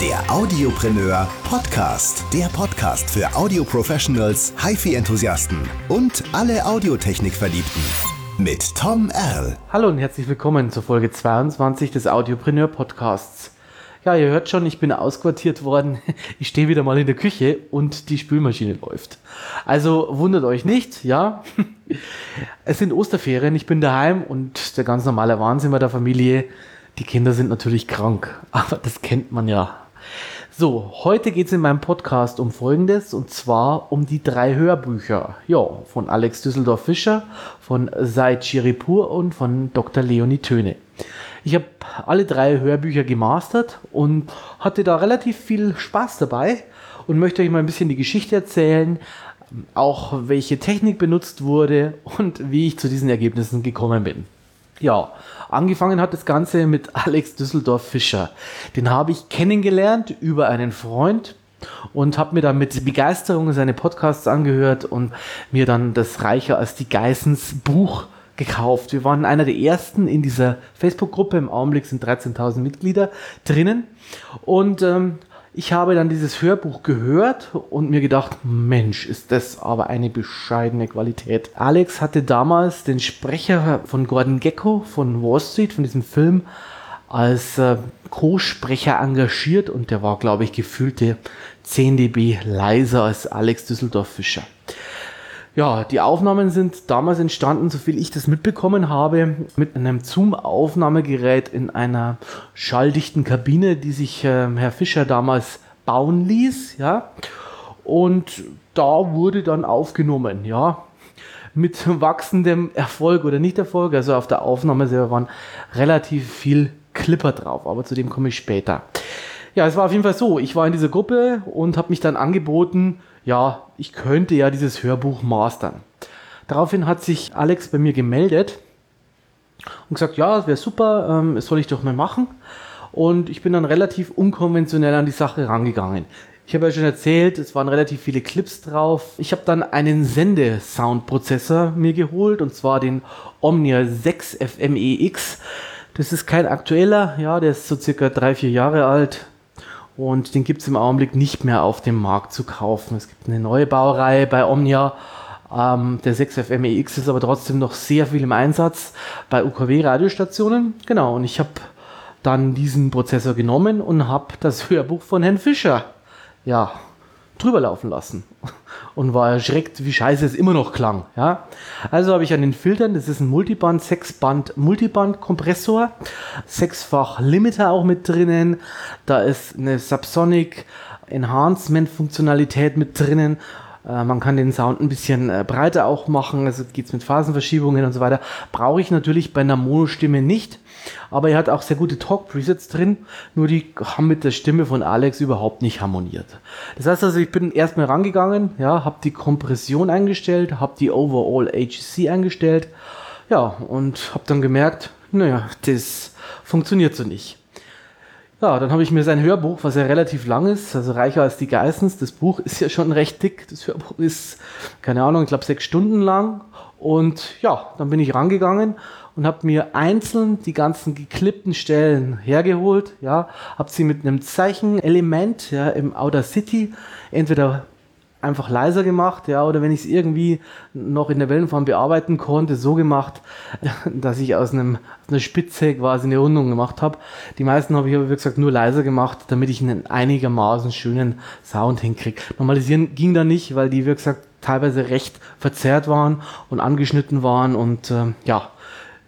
Der Audiopreneur Podcast. Der Podcast für Audio-Professionals, HiFi-Enthusiasten und alle Audiotechnik-Verliebten. Mit Tom Erl. Hallo und herzlich willkommen zur Folge 22 des Audiopreneur Podcasts. Ja, ihr hört schon, ich bin ausquartiert worden. Ich stehe wieder mal in der Küche und die Spülmaschine läuft. Also wundert euch nicht, ja. Es sind Osterferien, ich bin daheim und der ganz normale Wahnsinn bei der Familie. Die Kinder sind natürlich krank, aber das kennt man ja. So, heute geht es in meinem Podcast um Folgendes und zwar um die drei Hörbücher. Ja, von Alex Düsseldorf-Fischer, von Said Chiripur und von Dr. Leonie Töne. Ich habe alle drei Hörbücher gemastert und hatte da relativ viel Spaß dabei und möchte euch mal ein bisschen die Geschichte erzählen, auch welche Technik benutzt wurde und wie ich zu diesen Ergebnissen gekommen bin. Ja, angefangen hat das Ganze mit Alex Düsseldorf Fischer. Den habe ich kennengelernt über einen Freund und habe mir dann mit Begeisterung seine Podcasts angehört und mir dann das Reicher als die Geissens Buch gekauft. Wir waren einer der ersten in dieser Facebook-Gruppe. Im Augenblick sind 13.000 Mitglieder drinnen. Und ähm, ich habe dann dieses Hörbuch gehört und mir gedacht, Mensch, ist das aber eine bescheidene Qualität. Alex hatte damals den Sprecher von Gordon Gecko von Wall Street, von diesem Film, als äh, Co-Sprecher engagiert und der war, glaube ich, gefühlte 10 dB leiser als Alex Düsseldorf-Fischer. Ja, die Aufnahmen sind damals entstanden, soviel ich das mitbekommen habe, mit einem Zoom-Aufnahmegerät in einer schalldichten Kabine, die sich äh, Herr Fischer damals bauen ließ, ja. Und da wurde dann aufgenommen, ja. Mit wachsendem Erfolg oder nicht Erfolg. Also auf der Aufnahme selber waren relativ viel Clipper drauf, aber zu dem komme ich später. Ja, es war auf jeden Fall so. Ich war in dieser Gruppe und habe mich dann angeboten, ja, ich könnte ja dieses Hörbuch mastern. Daraufhin hat sich Alex bei mir gemeldet und gesagt, ja, wäre super, ähm, das soll ich doch mal machen. Und ich bin dann relativ unkonventionell an die Sache rangegangen. Ich habe ja schon erzählt, es waren relativ viele Clips drauf. Ich habe dann einen Sendesoundprozessor mir geholt und zwar den Omnia 6 FMEX. Das ist kein aktueller, ja, der ist so circa drei, vier Jahre alt. Und den gibt es im Augenblick nicht mehr auf dem Markt zu kaufen. Es gibt eine neue Baureihe bei Omnia. Ähm, der 6FMEX ist aber trotzdem noch sehr viel im Einsatz bei UKW-Radiostationen. Genau, und ich habe dann diesen Prozessor genommen und habe das Hörbuch von Herrn Fischer ja, drüber laufen lassen und war erschreckt, wie scheiße es immer noch klang. Ja? Also habe ich an den Filtern, das ist ein Multiband, Sechsband Multiband-Kompressor, sechsfach Limiter auch mit drinnen, da ist eine Subsonic Enhancement-Funktionalität mit drinnen. Äh, man kann den Sound ein bisschen äh, breiter auch machen, also geht es mit Phasenverschiebungen und so weiter. Brauche ich natürlich bei einer Mono-Stimme nicht. Aber er hat auch sehr gute Talk-Presets drin, nur die haben mit der Stimme von Alex überhaupt nicht harmoniert. Das heißt also, ich bin erstmal rangegangen, ja, habe die Kompression eingestellt, habe die Overall HC eingestellt, ja, und habe dann gemerkt, naja, das funktioniert so nicht. Ja, dann habe ich mir sein Hörbuch, was ja relativ lang ist, also reicher als die Geissens. Das Buch ist ja schon recht dick. Das Hörbuch ist, keine Ahnung, ich glaube sechs Stunden lang. Und ja, dann bin ich rangegangen und habe mir einzeln die ganzen geklippten Stellen hergeholt, ja, habe sie mit einem Zeichenelement ja, im Outer City entweder einfach leiser gemacht, ja, oder wenn ich es irgendwie noch in der Wellenform bearbeiten konnte, so gemacht, dass ich aus, einem, aus einer Spitze quasi eine Rundung gemacht habe. Die meisten habe ich aber, wie gesagt, nur leiser gemacht, damit ich einen einigermaßen schönen Sound hinkriege. Normalisieren ging da nicht, weil die, wie gesagt, teilweise recht verzerrt waren und angeschnitten waren und äh, ja,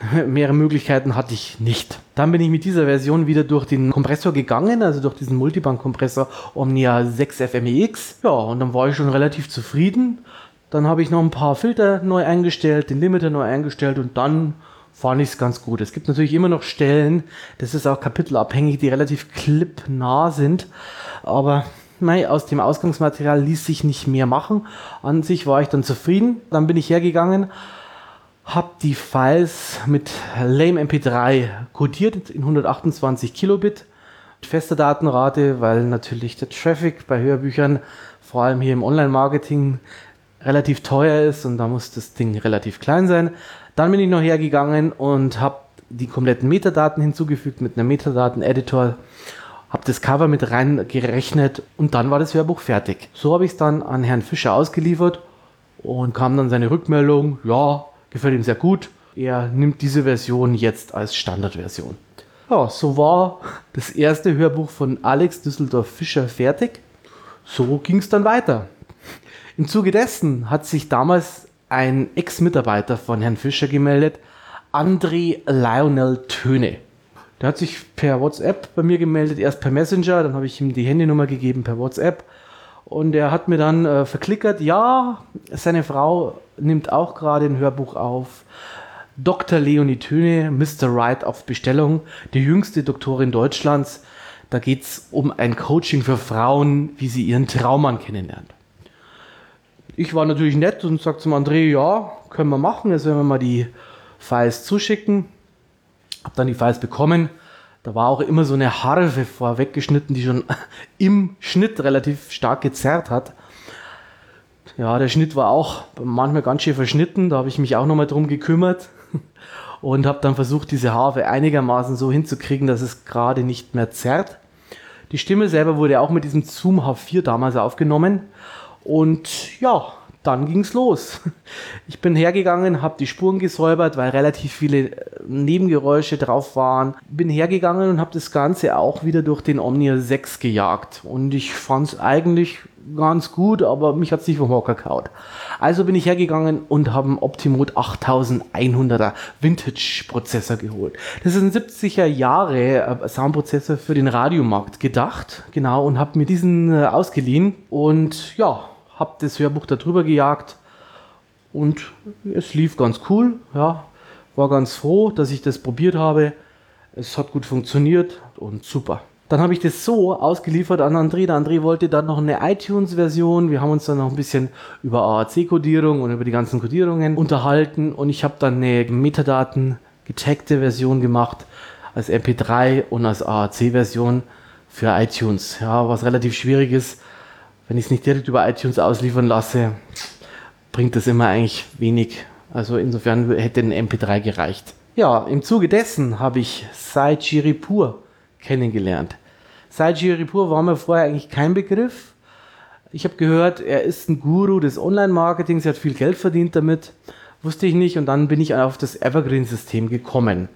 Mehrere Möglichkeiten hatte ich nicht. Dann bin ich mit dieser Version wieder durch den Kompressor gegangen, also durch diesen Multiband-Kompressor Omnia 6 FMEX. Ja, und dann war ich schon relativ zufrieden. Dann habe ich noch ein paar Filter neu eingestellt, den Limiter neu eingestellt und dann fand ich es ganz gut. Es gibt natürlich immer noch Stellen, das ist auch kapitelabhängig, die relativ clipnah sind, aber nein, aus dem Ausgangsmaterial ließ sich nicht mehr machen. An sich war ich dann zufrieden. Dann bin ich hergegangen, habe die Files mit Lame MP3 codiert in 128 Kilobit. Mit fester Datenrate, weil natürlich der Traffic bei Hörbüchern, vor allem hier im Online-Marketing, relativ teuer ist und da muss das Ding relativ klein sein. Dann bin ich noch hergegangen und habe die kompletten Metadaten hinzugefügt mit einem Metadaten-Editor habe das Cover mit reingerechnet und dann war das Hörbuch fertig. So habe ich es dann an Herrn Fischer ausgeliefert und kam dann seine Rückmeldung, ja, gefällt ihm sehr gut. Er nimmt diese Version jetzt als Standardversion. Ja, so war das erste Hörbuch von Alex Düsseldorf Fischer fertig. So ging es dann weiter. Im Zuge dessen hat sich damals ein Ex-Mitarbeiter von Herrn Fischer gemeldet, André Lionel Töne. Der hat sich per WhatsApp bei mir gemeldet, erst per Messenger, dann habe ich ihm die Handynummer gegeben per WhatsApp. Und er hat mir dann äh, verklickert, ja, seine Frau nimmt auch gerade ein Hörbuch auf. Dr. Leonie Töne, Mr. Right auf Bestellung, die jüngste Doktorin Deutschlands. Da geht es um ein Coaching für Frauen, wie sie ihren Traummann kennenlernt. Ich war natürlich nett und sagte zum André, ja, können wir machen, jetzt werden wir mal die Files zuschicken. Hab dann die Files bekommen. Da war auch immer so eine Harfe vorweggeschnitten, die schon im Schnitt relativ stark gezerrt hat. Ja, der Schnitt war auch manchmal ganz schön verschnitten. Da habe ich mich auch nochmal drum gekümmert und habe dann versucht, diese Harfe einigermaßen so hinzukriegen, dass es gerade nicht mehr zerrt. Die Stimme selber wurde auch mit diesem Zoom H4 damals aufgenommen. Und ja, dann ging's los. Ich bin hergegangen, habe die Spuren gesäubert, weil relativ viele äh, Nebengeräusche drauf waren. Bin hergegangen und habe das Ganze auch wieder durch den Omnia 6 gejagt. Und ich fand es eigentlich ganz gut, aber mich hat es nicht vom Hocker kaut. Also bin ich hergegangen und habe einen Optimode 8100er Vintage Prozessor geholt. Das ist ein 70er Jahre äh, Soundprozessor für den Radiomarkt gedacht, genau, und habe mir diesen äh, ausgeliehen und ja, habe das Hörbuch darüber gejagt und es lief ganz cool, ja, war ganz froh, dass ich das probiert habe. Es hat gut funktioniert und super. Dann habe ich das so ausgeliefert an André. Der André wollte dann noch eine iTunes-Version. Wir haben uns dann noch ein bisschen über AAC-Kodierung und über die ganzen Kodierungen unterhalten. Und ich habe dann eine Metadaten getagte Version gemacht als MP3 und als AAC-Version für iTunes. Ja, was relativ schwierig ist, wenn ich es nicht direkt über iTunes ausliefern lasse, bringt das immer eigentlich wenig. Also insofern hätte ein MP3 gereicht. Ja, im Zuge dessen habe ich Sai Chiripur kennengelernt. Saiji Ripur war mir vorher eigentlich kein Begriff. Ich habe gehört, er ist ein Guru des Online-Marketings, er hat viel Geld verdient damit. Wusste ich nicht und dann bin ich auf das Evergreen-System gekommen.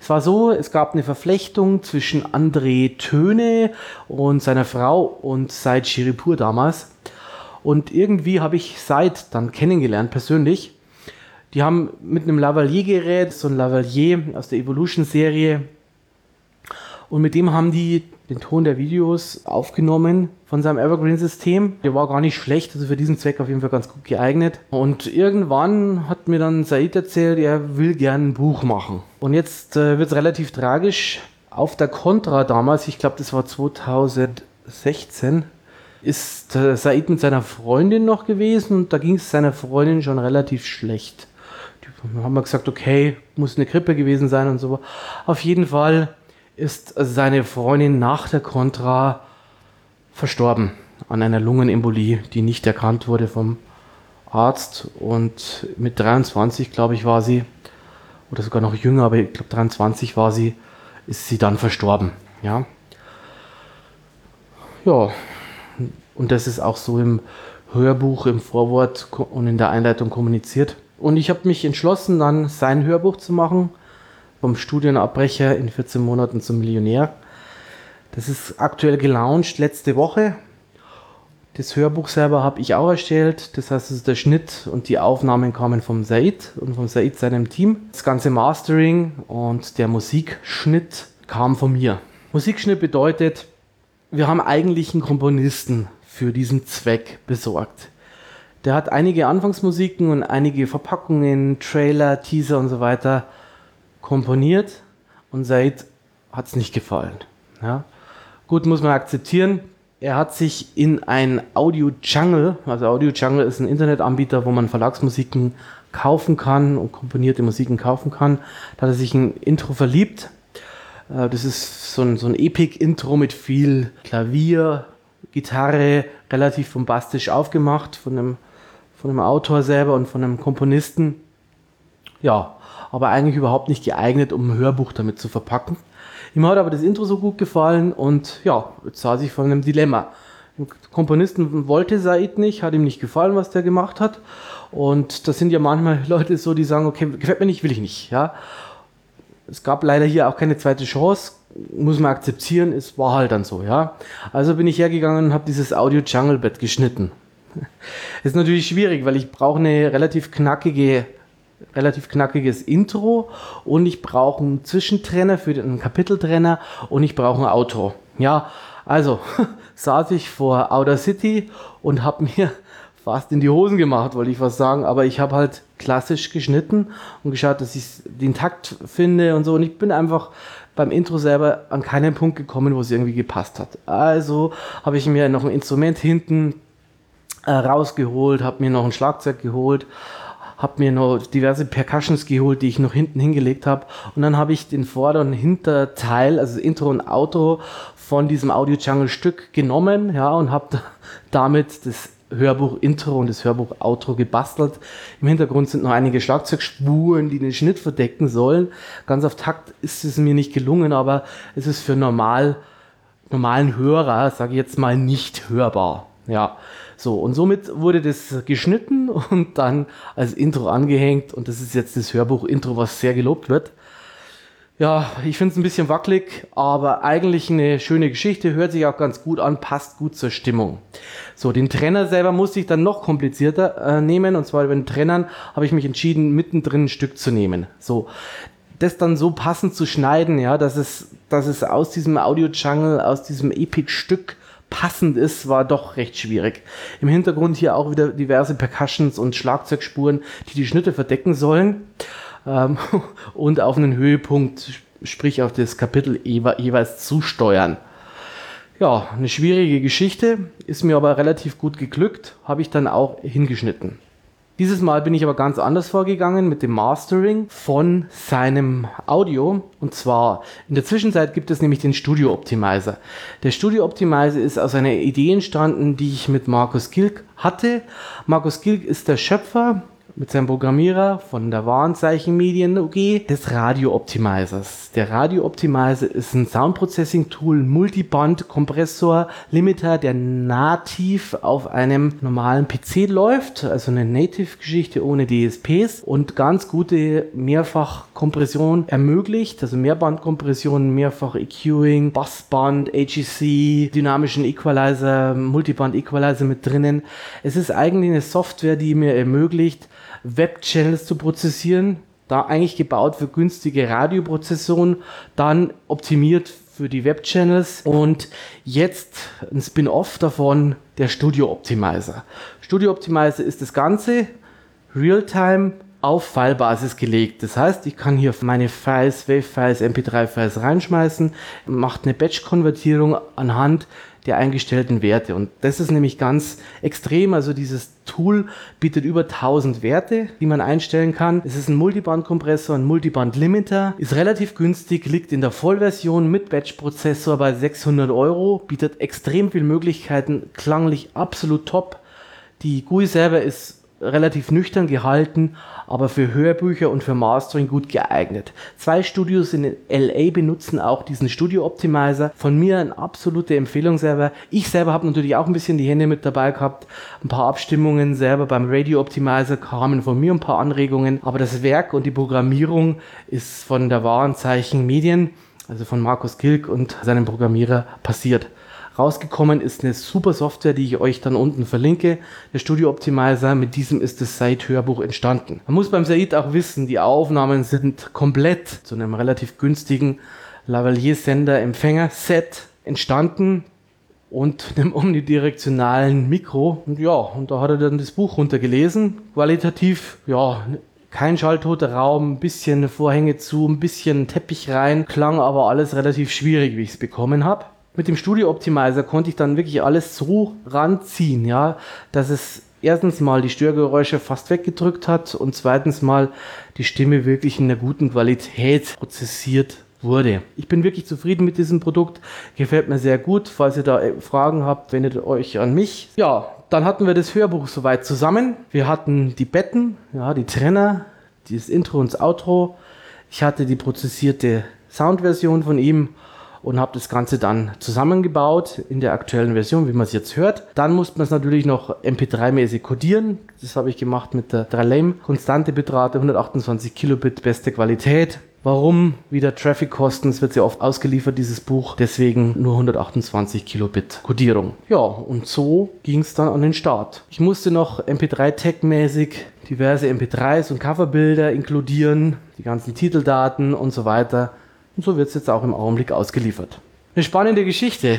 Es war so, es gab eine Verflechtung zwischen André Töne und seiner Frau und Said Shiripur damals. Und irgendwie habe ich Said dann kennengelernt, persönlich. Die haben mit einem Lavalier-Gerät, so ein Lavalier aus der Evolution-Serie, und mit dem haben die den Ton der Videos aufgenommen von seinem Evergreen-System. Der war gar nicht schlecht, also für diesen Zweck auf jeden Fall ganz gut geeignet. Und irgendwann hat mir dann Said erzählt, er will gerne ein Buch machen. Und jetzt äh, wird es relativ tragisch. Auf der Contra damals, ich glaube, das war 2016, ist äh, Said mit seiner Freundin noch gewesen und da ging es seiner Freundin schon relativ schlecht. Die haben wir gesagt, okay, muss eine Grippe gewesen sein und so. Auf jeden Fall ist seine Freundin nach der Contra verstorben an einer Lungenembolie, die nicht erkannt wurde vom Arzt. Und mit 23, glaube ich, war sie, oder sogar noch jünger, aber ich glaube 23 war sie, ist sie dann verstorben. Ja. Ja, und das ist auch so im Hörbuch, im Vorwort und in der Einleitung kommuniziert. Und ich habe mich entschlossen, dann sein Hörbuch zu machen vom Studienabbrecher in 14 Monaten zum Millionär. Das ist aktuell gelauncht letzte Woche. Das Hörbuch selber habe ich auch erstellt. Das heißt, also der Schnitt und die Aufnahmen kamen vom Said und vom Said seinem Team. Das ganze Mastering und der Musikschnitt kam von mir. Musikschnitt bedeutet, wir haben eigentlich einen Komponisten für diesen Zweck besorgt. Der hat einige Anfangsmusiken und einige Verpackungen, Trailer, Teaser und so weiter komponiert und Said hat es nicht gefallen. Ja. Gut, muss man akzeptieren. Er hat sich in ein Audio Jungle, also Audio Jungle ist ein Internetanbieter, wo man Verlagsmusiken kaufen kann und komponierte Musiken kaufen kann. Da hat er sich ein Intro verliebt. Äh, das ist so ein, so ein Epic-Intro mit viel Klavier, Gitarre, relativ bombastisch aufgemacht von einem, von einem Autor selber und von einem Komponisten. Ja, aber eigentlich überhaupt nicht geeignet, um ein Hörbuch damit zu verpacken. Ihm hat aber das Intro so gut gefallen und ja, jetzt saß ich vor einem Dilemma. Der Komponisten wollte Said nicht, hat ihm nicht gefallen, was der gemacht hat. Und das sind ja manchmal Leute so, die sagen, okay, gefällt mir nicht, will ich nicht. Ja. Es gab leider hier auch keine zweite Chance, muss man akzeptieren, es war halt dann so, ja. Also bin ich hergegangen und habe dieses Audio Jungle Bed geschnitten. ist natürlich schwierig, weil ich brauche eine relativ knackige relativ knackiges Intro und ich brauche einen Zwischentrenner für den Kapiteltrenner und ich brauche ein Outro. Ja, also saß ich vor Outer City und habe mir fast in die Hosen gemacht, wollte ich was sagen, aber ich habe halt klassisch geschnitten und geschaut, dass ich den Takt finde und so und ich bin einfach beim Intro selber an keinen Punkt gekommen, wo es irgendwie gepasst hat. Also habe ich mir noch ein Instrument hinten äh, rausgeholt, habe mir noch ein Schlagzeug geholt, habe mir noch diverse Percussions geholt, die ich noch hinten hingelegt habe. Und dann habe ich den Vorder- und Hinterteil, also Intro und Outro von diesem Audio Jungle Stück genommen, ja, und habe damit das Hörbuch Intro und das Hörbuch Outro gebastelt. Im Hintergrund sind noch einige Schlagzeugspuren, die den Schnitt verdecken sollen. Ganz auf Takt ist es mir nicht gelungen, aber es ist für normal, normalen Hörer, sage ich jetzt mal, nicht hörbar. Ja, so, und somit wurde das geschnitten und dann als Intro angehängt und das ist jetzt das Hörbuch-Intro, was sehr gelobt wird. Ja, ich finde es ein bisschen wackelig, aber eigentlich eine schöne Geschichte, hört sich auch ganz gut an, passt gut zur Stimmung. So, den Trenner selber musste ich dann noch komplizierter äh, nehmen und zwar bei den Trennern habe ich mich entschieden, mittendrin ein Stück zu nehmen. So, das dann so passend zu schneiden, ja, dass es, dass es aus diesem Audio-Jungle, aus diesem Epic-Stück passend ist, war doch recht schwierig. Im Hintergrund hier auch wieder diverse Percussions und Schlagzeugspuren, die die Schnitte verdecken sollen. Ähm, und auf einen Höhepunkt, sprich auf das Kapitel jeweils zusteuern. Ja, eine schwierige Geschichte, ist mir aber relativ gut geglückt, habe ich dann auch hingeschnitten. Dieses Mal bin ich aber ganz anders vorgegangen mit dem Mastering von seinem Audio. Und zwar in der Zwischenzeit gibt es nämlich den Studio Optimizer. Der Studio Optimizer ist aus einer Idee entstanden, die ich mit Markus Gilk hatte. Markus Gilk ist der Schöpfer mit seinem Programmierer von der Warnzeichen Medien UG des Radio Optimizers. Der Radio Optimizer ist ein Soundprocessing Tool, Multiband Kompressor Limiter, der nativ auf einem normalen PC läuft, also eine Native Geschichte ohne DSPs und ganz gute Mehrfachkompression ermöglicht, also Mehrbandkompression, mehrfach EQing, Bassband, AGC, dynamischen Equalizer, Multiband Equalizer mit drinnen. Es ist eigentlich eine Software, die mir ermöglicht, Web-Channels zu prozessieren, da eigentlich gebaut für günstige Radioprozessoren, dann optimiert für die Web-Channels und jetzt ein Spin-off davon, der Studio Optimizer. Studio Optimizer ist das Ganze real-time auf Filebasis gelegt. Das heißt, ich kann hier meine Files, Wave-Files, MP3-Files reinschmeißen, macht eine Batch-Konvertierung anhand der eingestellten Werte. Und das ist nämlich ganz extrem. Also dieses Tool bietet über 1000 Werte, die man einstellen kann. Es ist ein Multiband-Kompressor, ein Multiband-Limiter, ist relativ günstig, liegt in der Vollversion mit Batch-Prozessor bei 600 Euro, bietet extrem viele Möglichkeiten, klanglich absolut top. Die GUI selber ist relativ nüchtern gehalten, aber für Hörbücher und für Mastering gut geeignet. Zwei Studios in LA benutzen auch diesen Studio Optimizer. Von mir eine absolute Empfehlung selber. Ich selber habe natürlich auch ein bisschen die Hände mit dabei gehabt. Ein paar Abstimmungen selber beim Radio Optimizer kamen von mir ein paar Anregungen, aber das Werk und die Programmierung ist von der Warenzeichen Medien, also von Markus Kilk und seinem Programmierer passiert. Rausgekommen ist eine super Software, die ich euch dann unten verlinke. Der Studio Optimizer, mit diesem ist das Said-Hörbuch entstanden. Man muss beim Said auch wissen, die Aufnahmen sind komplett zu einem relativ günstigen Lavalier-Sender-Empfänger-Set entstanden und einem omnidirektionalen Mikro. Und ja, und da hat er dann das Buch runtergelesen. Qualitativ, ja, kein schalltoter Raum, ein bisschen Vorhänge zu, ein bisschen Teppich rein, klang aber alles relativ schwierig, wie ich es bekommen habe mit dem Studio Optimizer konnte ich dann wirklich alles so ranziehen, ja, dass es erstens mal die Störgeräusche fast weggedrückt hat und zweitens mal die Stimme wirklich in einer guten Qualität prozessiert wurde. Ich bin wirklich zufrieden mit diesem Produkt, gefällt mir sehr gut. Falls ihr da äh, Fragen habt, wendet euch an mich. Ja, dann hatten wir das Hörbuch soweit zusammen. Wir hatten die Betten, ja, die Trenner, das Intro und das Outro. Ich hatte die prozessierte Soundversion von ihm und habe das Ganze dann zusammengebaut in der aktuellen Version, wie man es jetzt hört. Dann muss man es natürlich noch MP3-mäßig codieren. Das habe ich gemacht mit der 3Lame konstante Bitrate, 128 Kilobit, beste Qualität. Warum? Wieder Traffic-Kosten, es wird sehr oft ausgeliefert, dieses Buch. Deswegen nur 128 Kilobit Codierung. Ja, und so ging es dann an den Start. Ich musste noch MP3-Tag-mäßig diverse MP3s und Coverbilder inkludieren, die ganzen Titeldaten und so weiter. Und so wird es jetzt auch im Augenblick ausgeliefert. Eine spannende Geschichte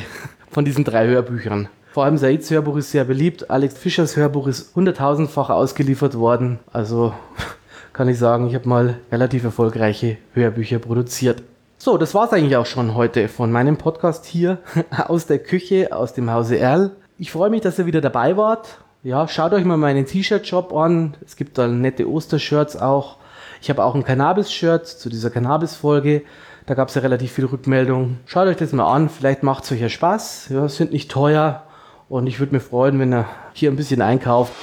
von diesen drei Hörbüchern. Vor allem Saids Hörbuch ist sehr beliebt. Alex Fischers Hörbuch ist hunderttausendfach ausgeliefert worden. Also kann ich sagen, ich habe mal relativ erfolgreiche Hörbücher produziert. So, das war es eigentlich auch schon heute von meinem Podcast hier aus der Küche, aus dem Hause Erl. Ich freue mich, dass ihr wieder dabei wart. Ja, schaut euch mal meinen T-Shirt-Shop an. Es gibt da nette Ostershirts auch. Ich habe auch ein Cannabis-Shirt zu dieser Cannabis-Folge. Da gab es ja relativ viel Rückmeldung. Schaut euch das mal an, vielleicht macht es euch ja Spaß. Ja, sind nicht teuer und ich würde mich freuen, wenn ihr hier ein bisschen einkauft.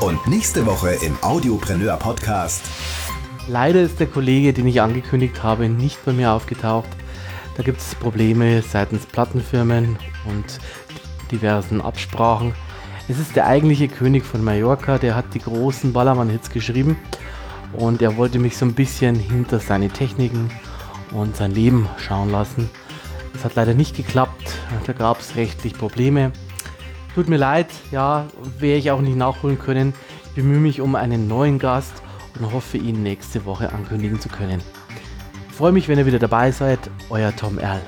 Und nächste Woche im Audiopreneur Podcast. Leider ist der Kollege, den ich angekündigt habe, nicht bei mir aufgetaucht. Da gibt es Probleme seitens Plattenfirmen und diversen Absprachen. Es ist der eigentliche König von Mallorca, der hat die großen Ballermann-Hits geschrieben und er wollte mich so ein bisschen hinter seine Techniken und sein Leben schauen lassen. Das hat leider nicht geklappt, da gab es rechtlich Probleme. Tut mir leid, ja, wäre ich auch nicht nachholen können. Ich bemühe mich um einen neuen Gast und hoffe, ihn nächste Woche ankündigen zu können. Ich freue mich, wenn ihr wieder dabei seid. Euer Tom Erl.